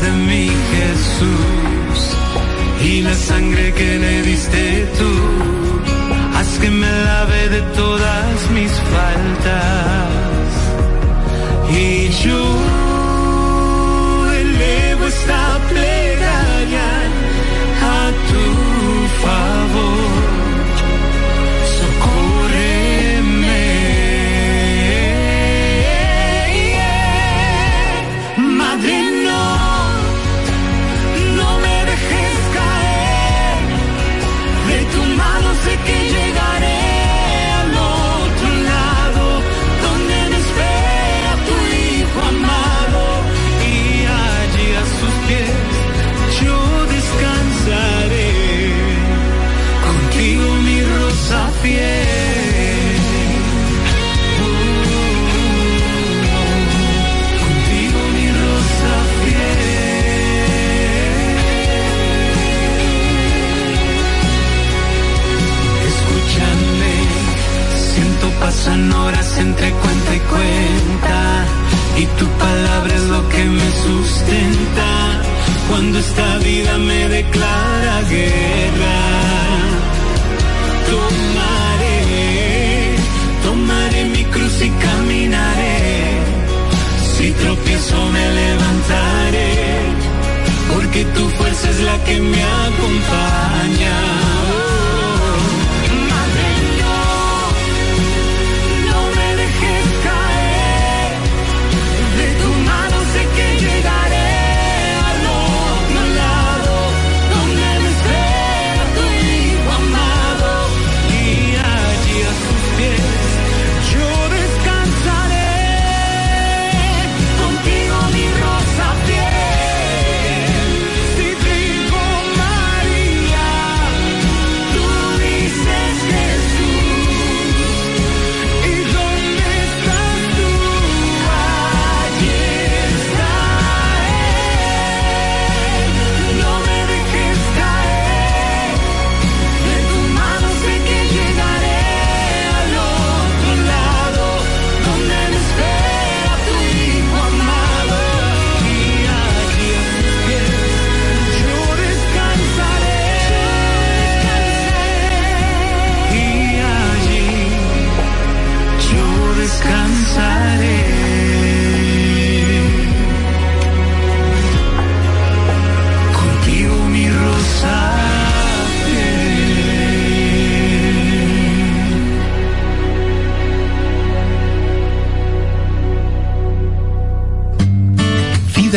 De mi Jesús y la sangre que le diste tú, haz que me lave de todas mis faltas y yo elevo esta plegaria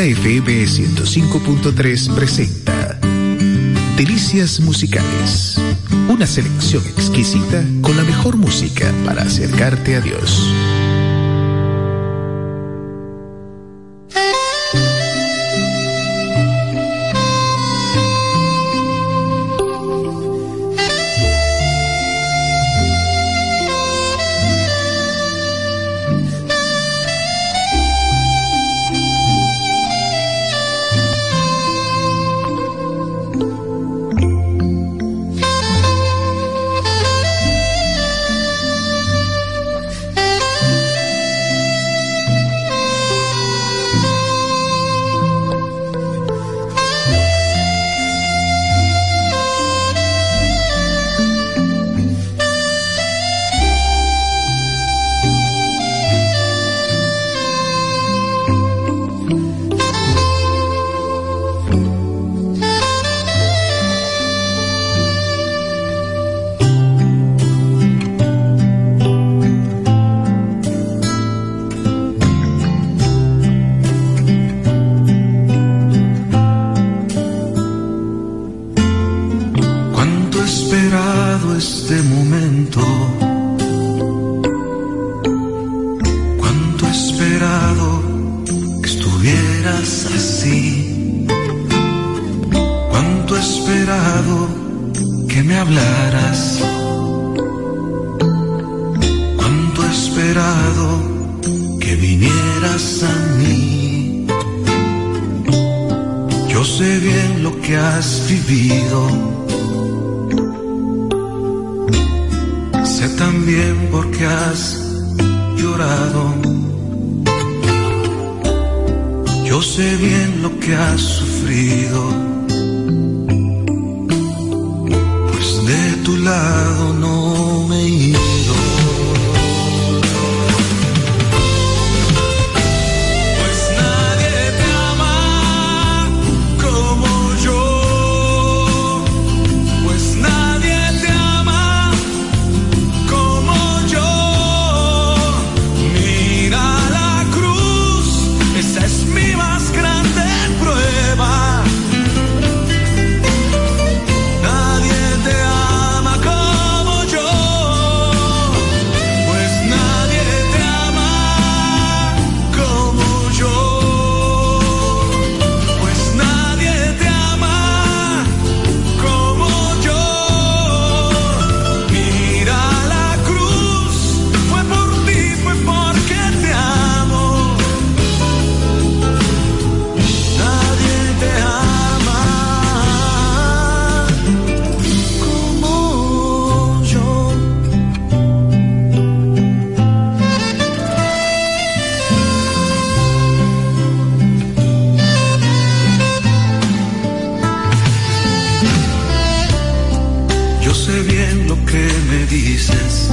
FM 105.3 presenta Delicias Musicales. Una selección exquisita con la mejor música para acercarte a Dios. También por qué has llorado. Yo sé bien lo que has sufrido, pues de tu lado no me sé bien lo que me dices.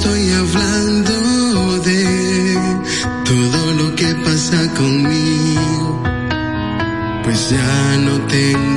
estoy hablando de todo lo que pasa conmigo, pues ya no tengo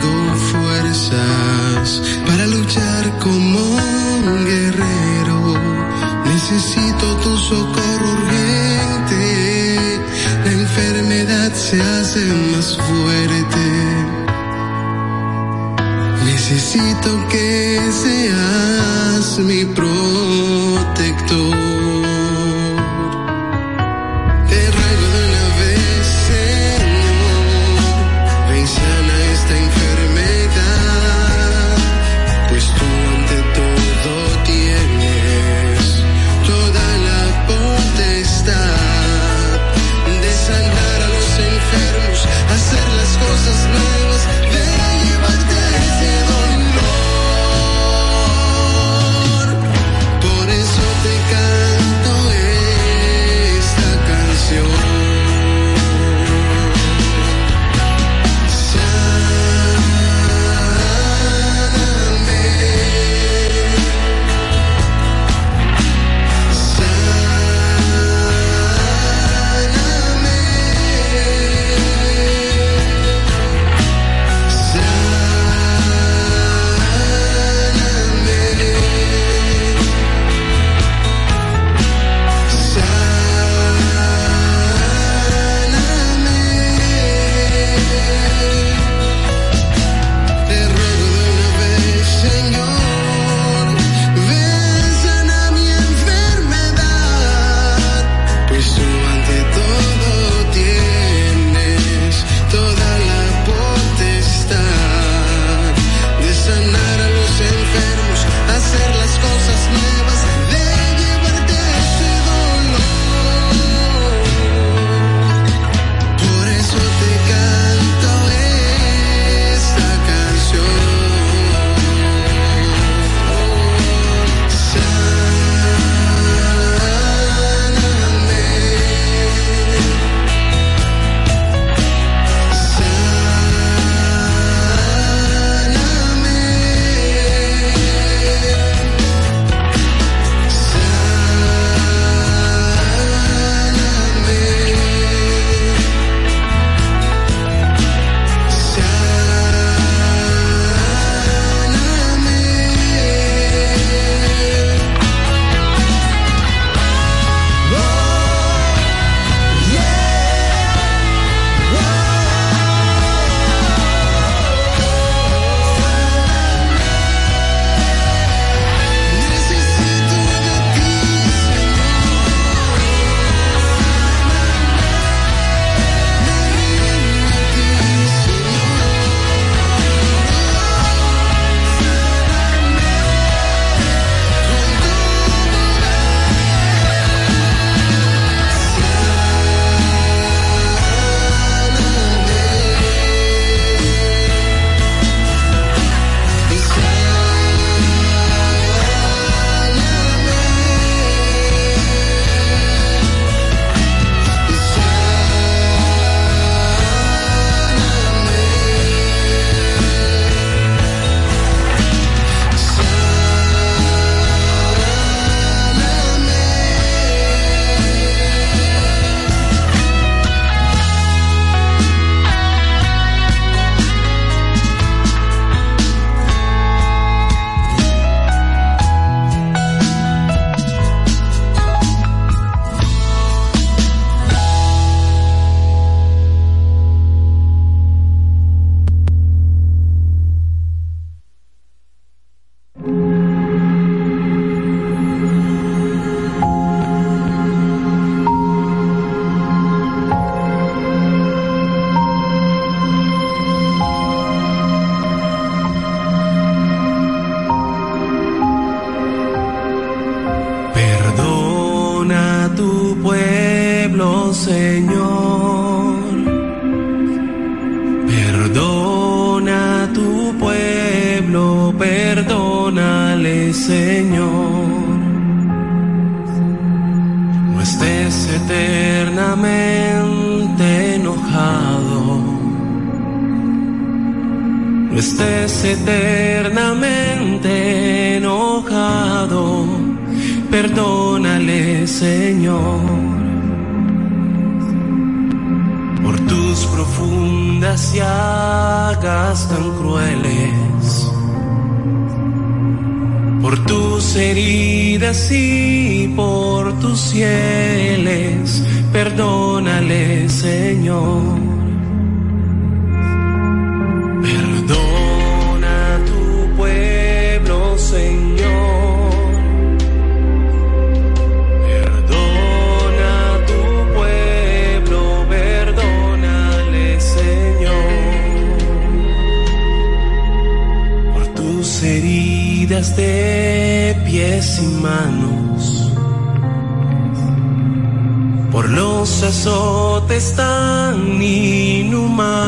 por los azotes tan inhumanos,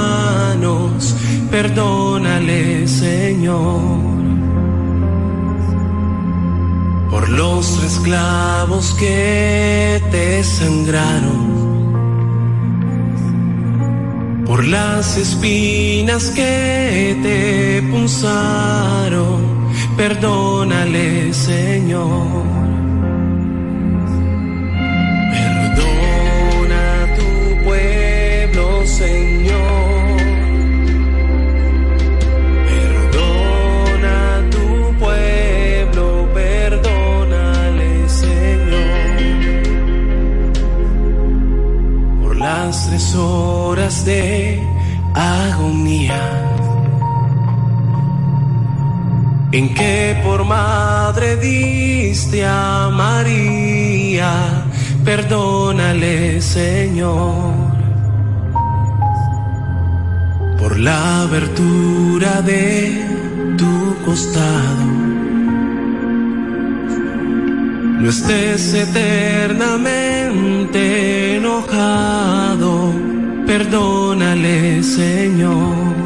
perdónale Señor. Por los esclavos que te sangraron, por las espinas que te punzaron perdónale, Señor. Perdona a tu pueblo, Señor. Perdona a tu pueblo, perdónale, Señor. Por las tres horas de agonía en que por madre diste a María, perdónale Señor, por la abertura de tu costado. No estés eternamente enojado, perdónale Señor.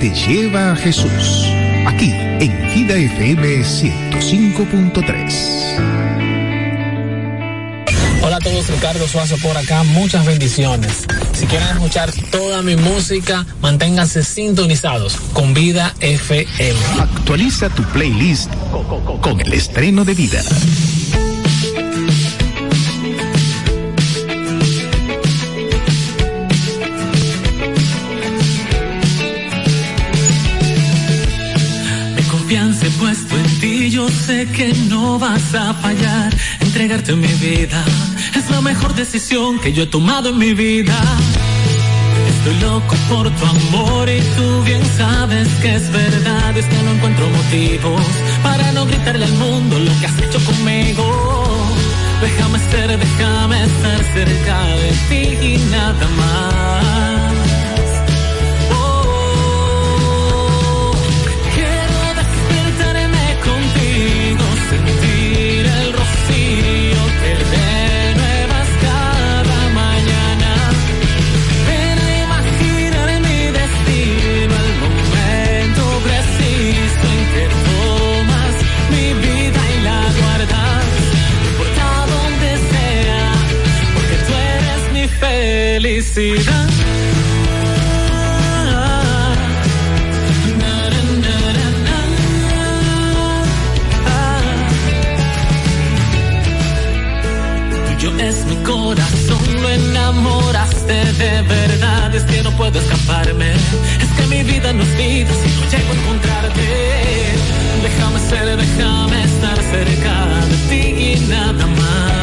Te lleva a Jesús. Aquí en Vida FM 105.3. Hola a todos, Ricardo Suazo por acá, muchas bendiciones. Si quieren escuchar toda mi música, manténganse sintonizados con Vida FM. Actualiza tu playlist con el estreno de Vida. Que no vas a fallar. Entregarte mi vida es la mejor decisión que yo he tomado en mi vida. Estoy loco por tu amor y tú bien sabes que es verdad. Es que no encuentro motivos para no gritarle al mundo lo que has hecho conmigo. Déjame ser, déjame estar cerca de ti y nada más. Felicidad. Tuyo es mi corazón, lo enamoraste de verdad. Es que no puedo escaparme. Es que mi vida no es vida si no llego a encontrarte. Déjame ser, déjame estar cerca de ti y nada más.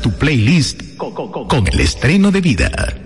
Tu playlist con el estreno de vida.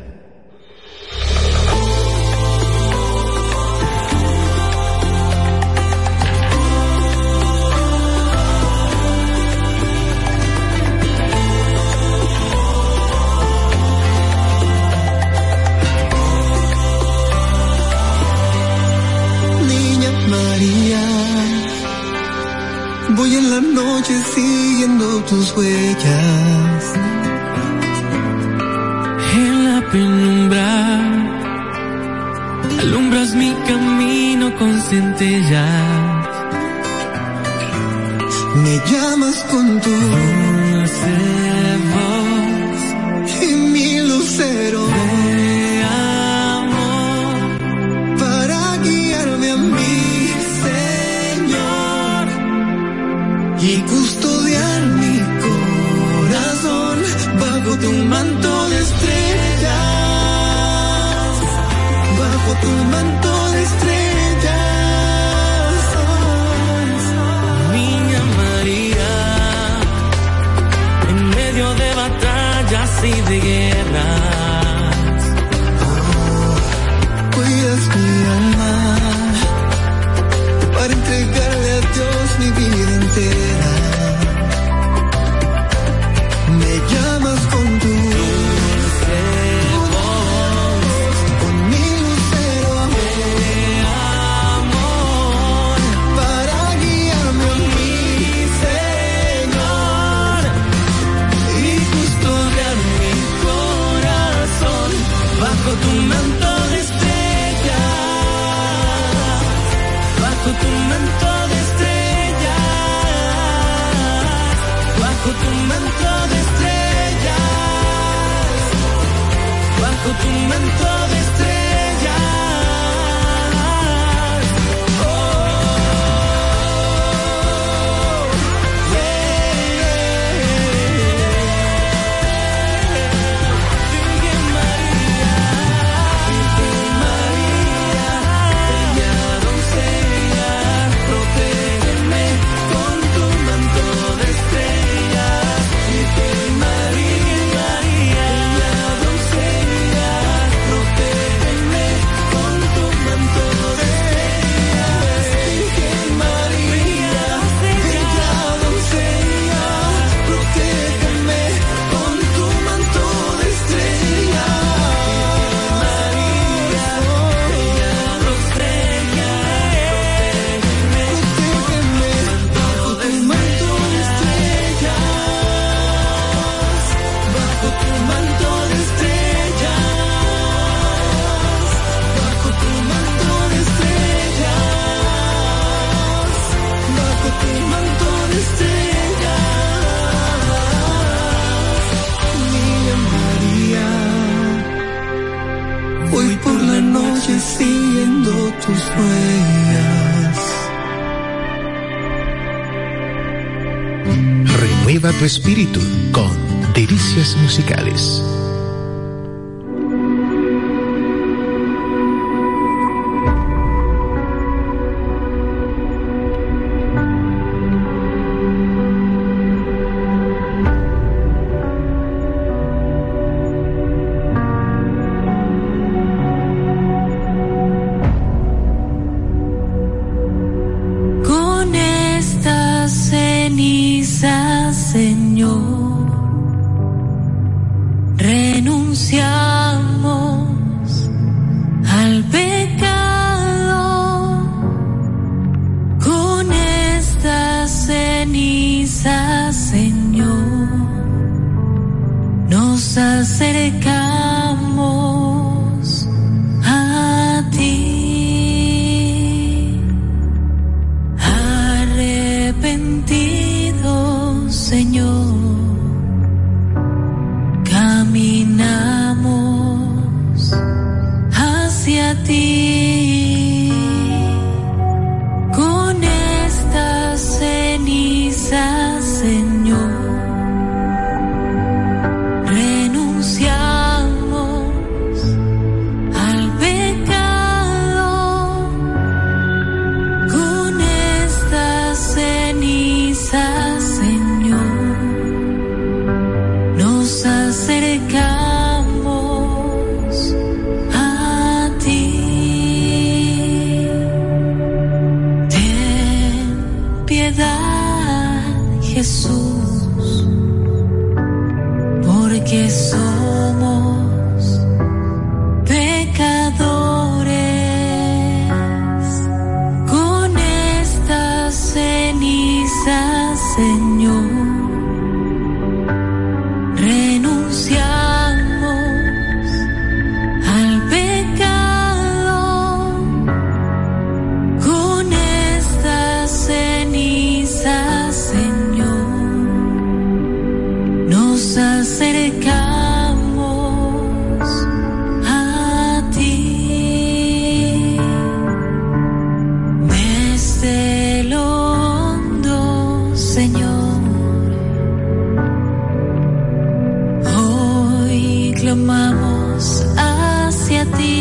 tu espíritu con Delicias Musicales. hacia ti. Clamamos hacia ti.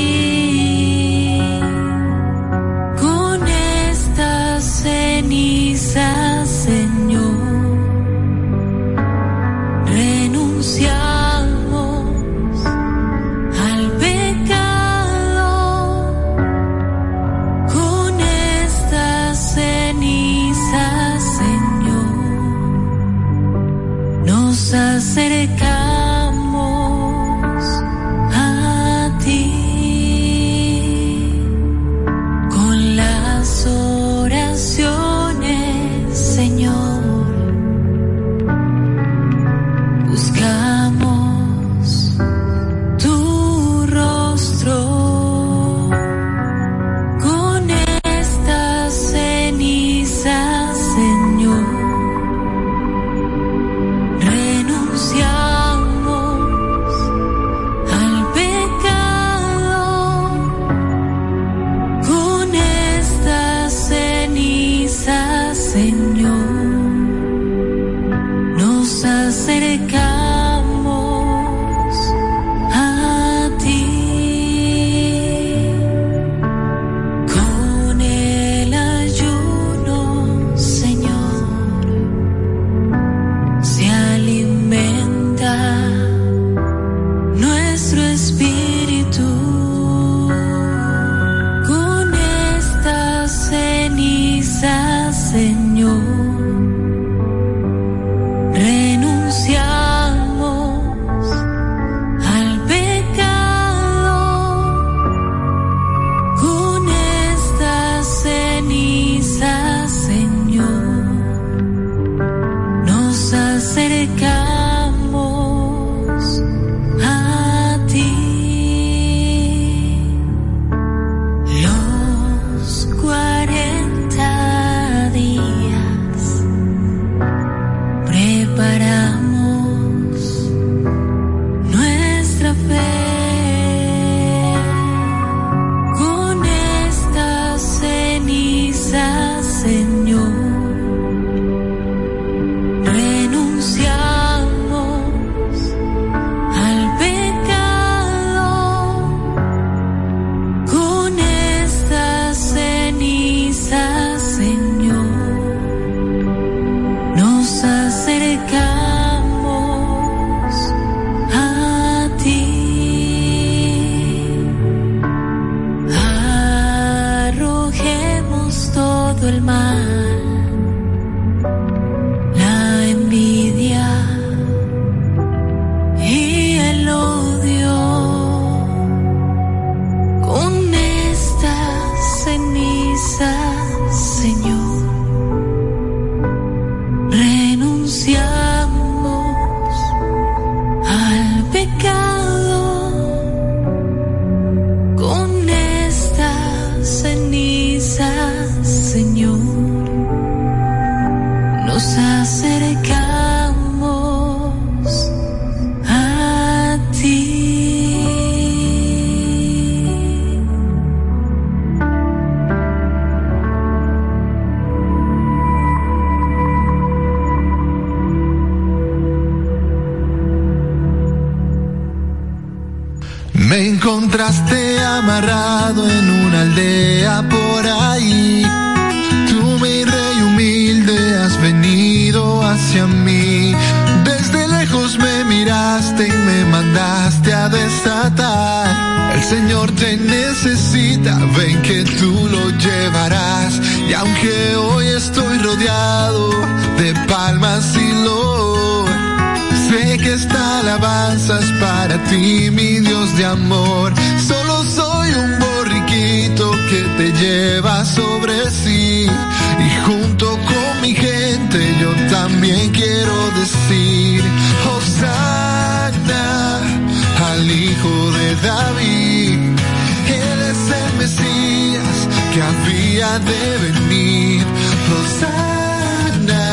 De venir. Hosanna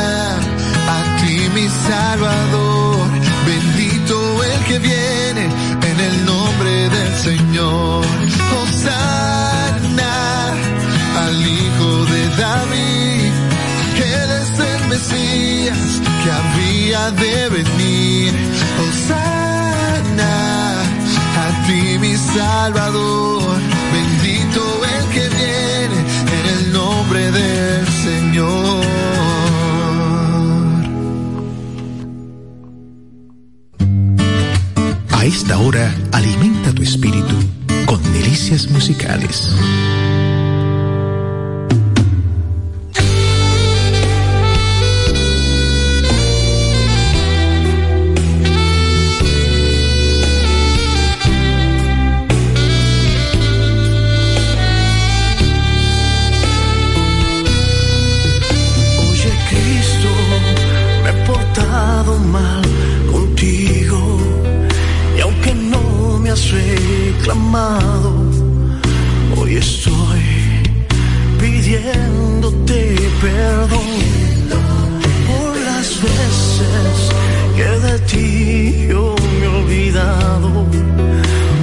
a ti mi Salvador. Bendito el que viene en el nombre del Señor. Hosanna al Hijo de David. Él es el Mesías que había de venir. Hosanna a ti mi Salvador. Esta hora, alimenta tu espíritu con delicias musicales. Perdón por las veces que de ti yo me he olvidado,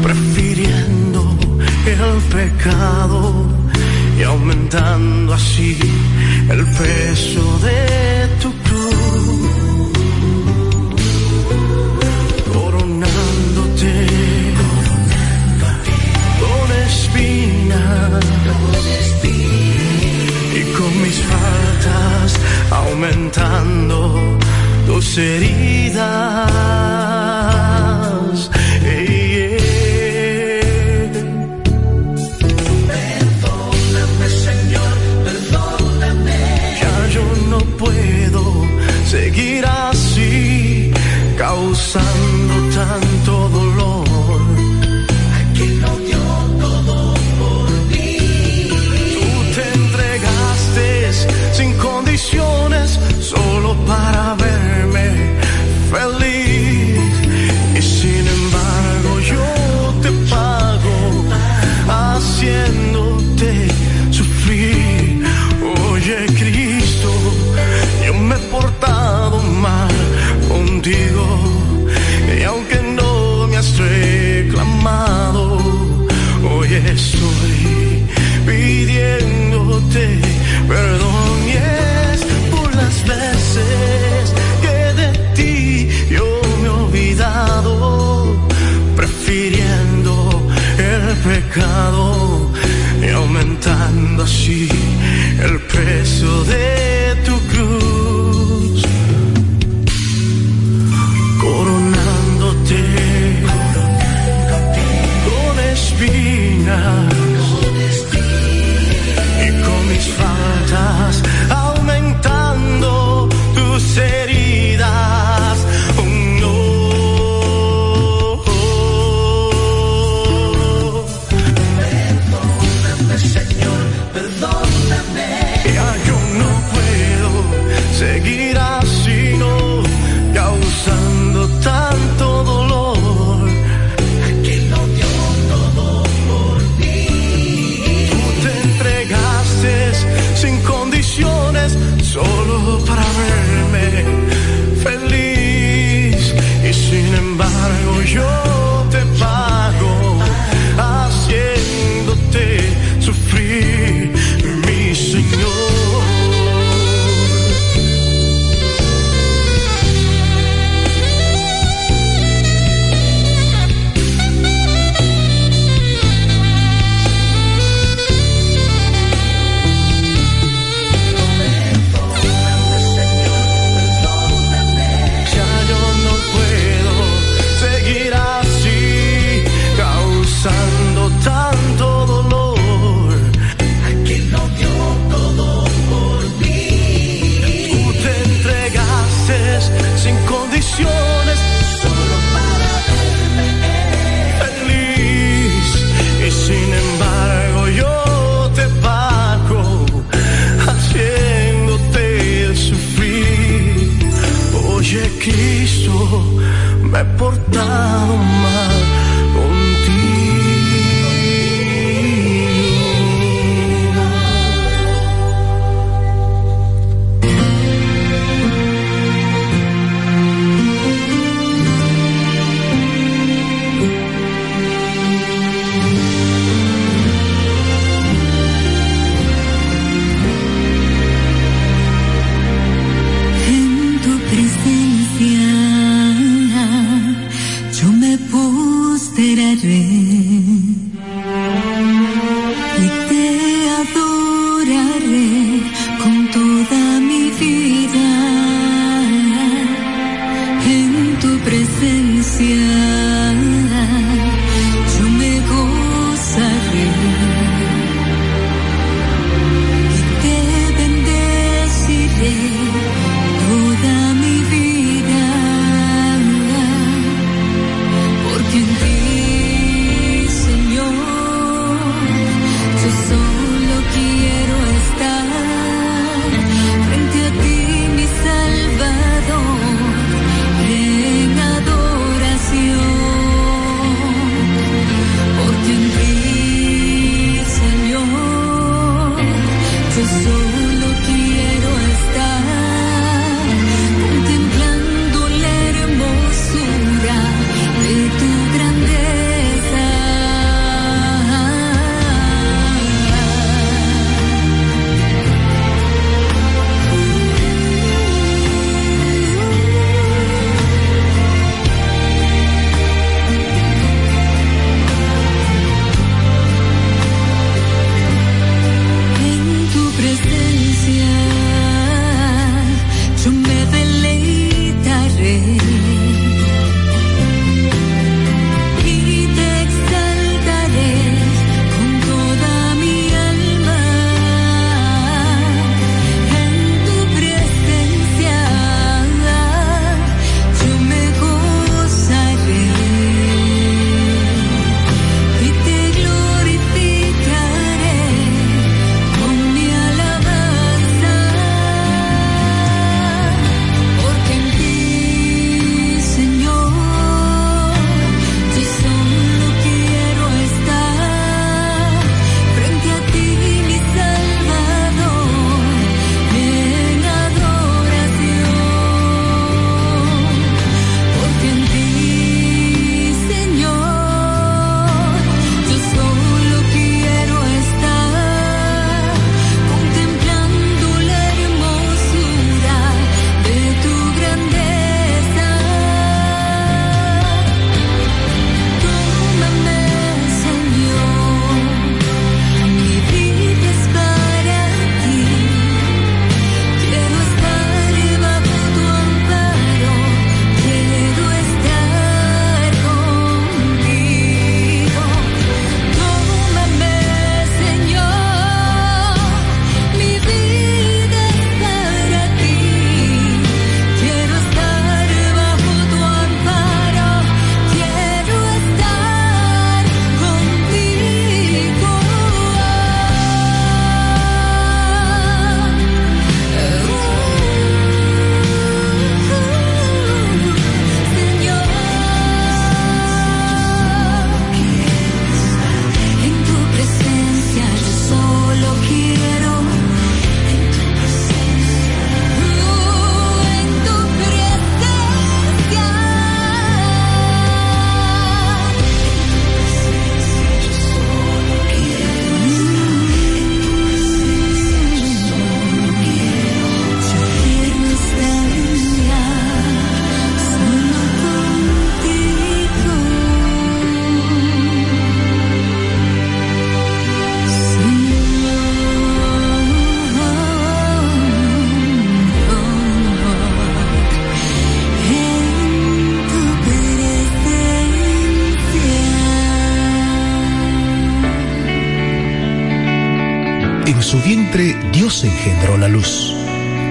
prefiriendo el pecado y aumentando así el peso de tu aumentando tus heridas.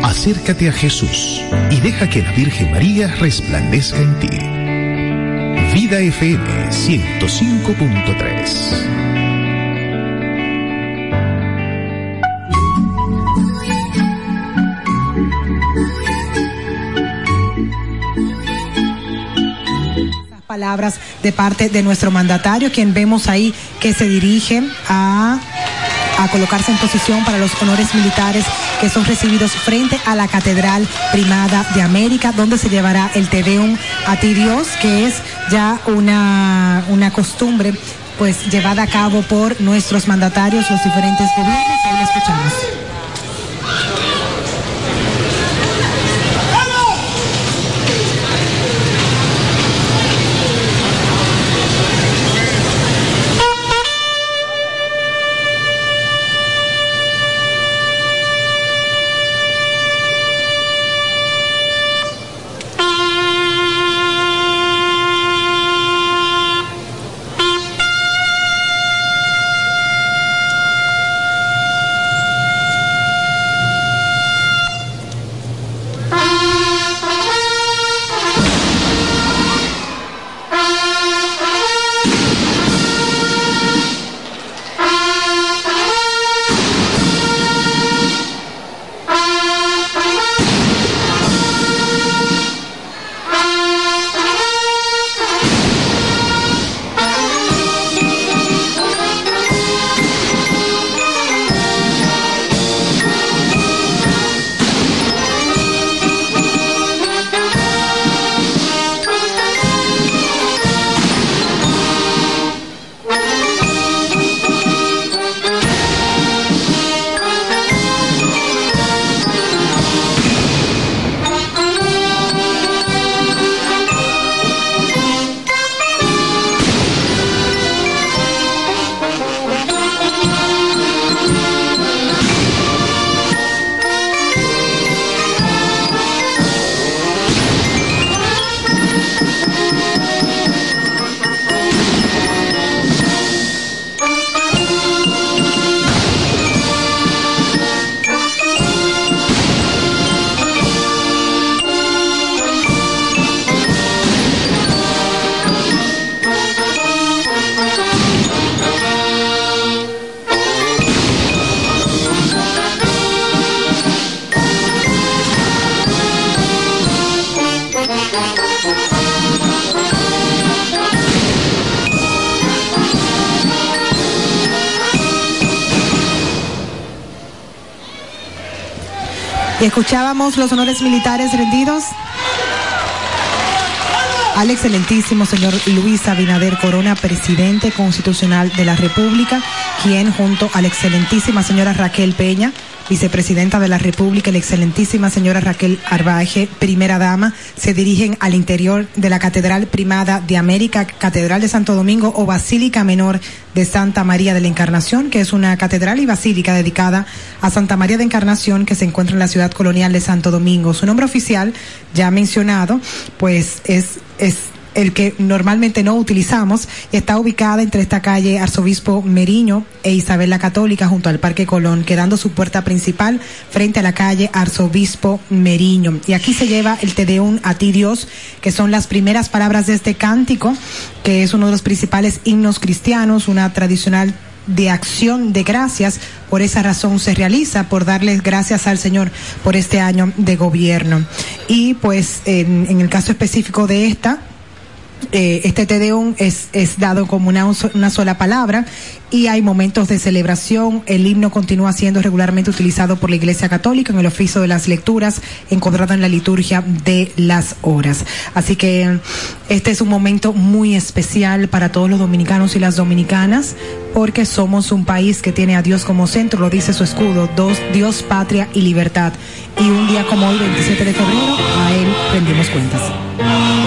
Acércate a Jesús y deja que la Virgen María resplandezca en ti. Vida FM 105.3 Jesús palabras de parte de nuestro mandatario, quien vemos ahí que se dirige a a colocarse en posición para los honores militares que son recibidos frente a la Catedral Primada de América, donde se llevará el Tedeum a ti Dios, que es ya una, una costumbre pues llevada a cabo por nuestros mandatarios, los diferentes gobiernos. Ahí lo escuchamos. Escuchábamos los honores militares rendidos al excelentísimo señor Luis Abinader Corona, presidente constitucional de la República, quien junto a la excelentísima señora Raquel Peña, vicepresidenta de la República, la excelentísima señora Raquel Arbaje, primera dama, se dirigen al interior de la Catedral Primada de América, Catedral de Santo Domingo o Basílica Menor de Santa María de la Encarnación, que es una catedral y basílica dedicada a Santa María de Encarnación que se encuentra en la ciudad colonial de Santo Domingo. Su nombre oficial, ya mencionado, pues es, es el que normalmente no utilizamos, está ubicada entre esta calle Arzobispo Meriño e Isabel la Católica junto al Parque Colón, quedando su puerta principal frente a la calle Arzobispo Meriño. Y aquí se lleva el Tedeum a ti Dios, que son las primeras palabras de este cántico, que es uno de los principales himnos cristianos, una tradicional de acción de gracias. Por esa razón se realiza, por darles gracias al Señor por este año de gobierno. Y pues en el caso específico de esta, eh, este Tedeum es, es dado como una, una sola palabra y hay momentos de celebración. El himno continúa siendo regularmente utilizado por la Iglesia Católica en el oficio de las lecturas, encontrado en la liturgia de las horas. Así que este es un momento muy especial para todos los dominicanos y las dominicanas, porque somos un país que tiene a Dios como centro, lo dice su escudo, dos, Dios, patria y libertad. Y un día como hoy, 27 de febrero, a él rendimos cuentas.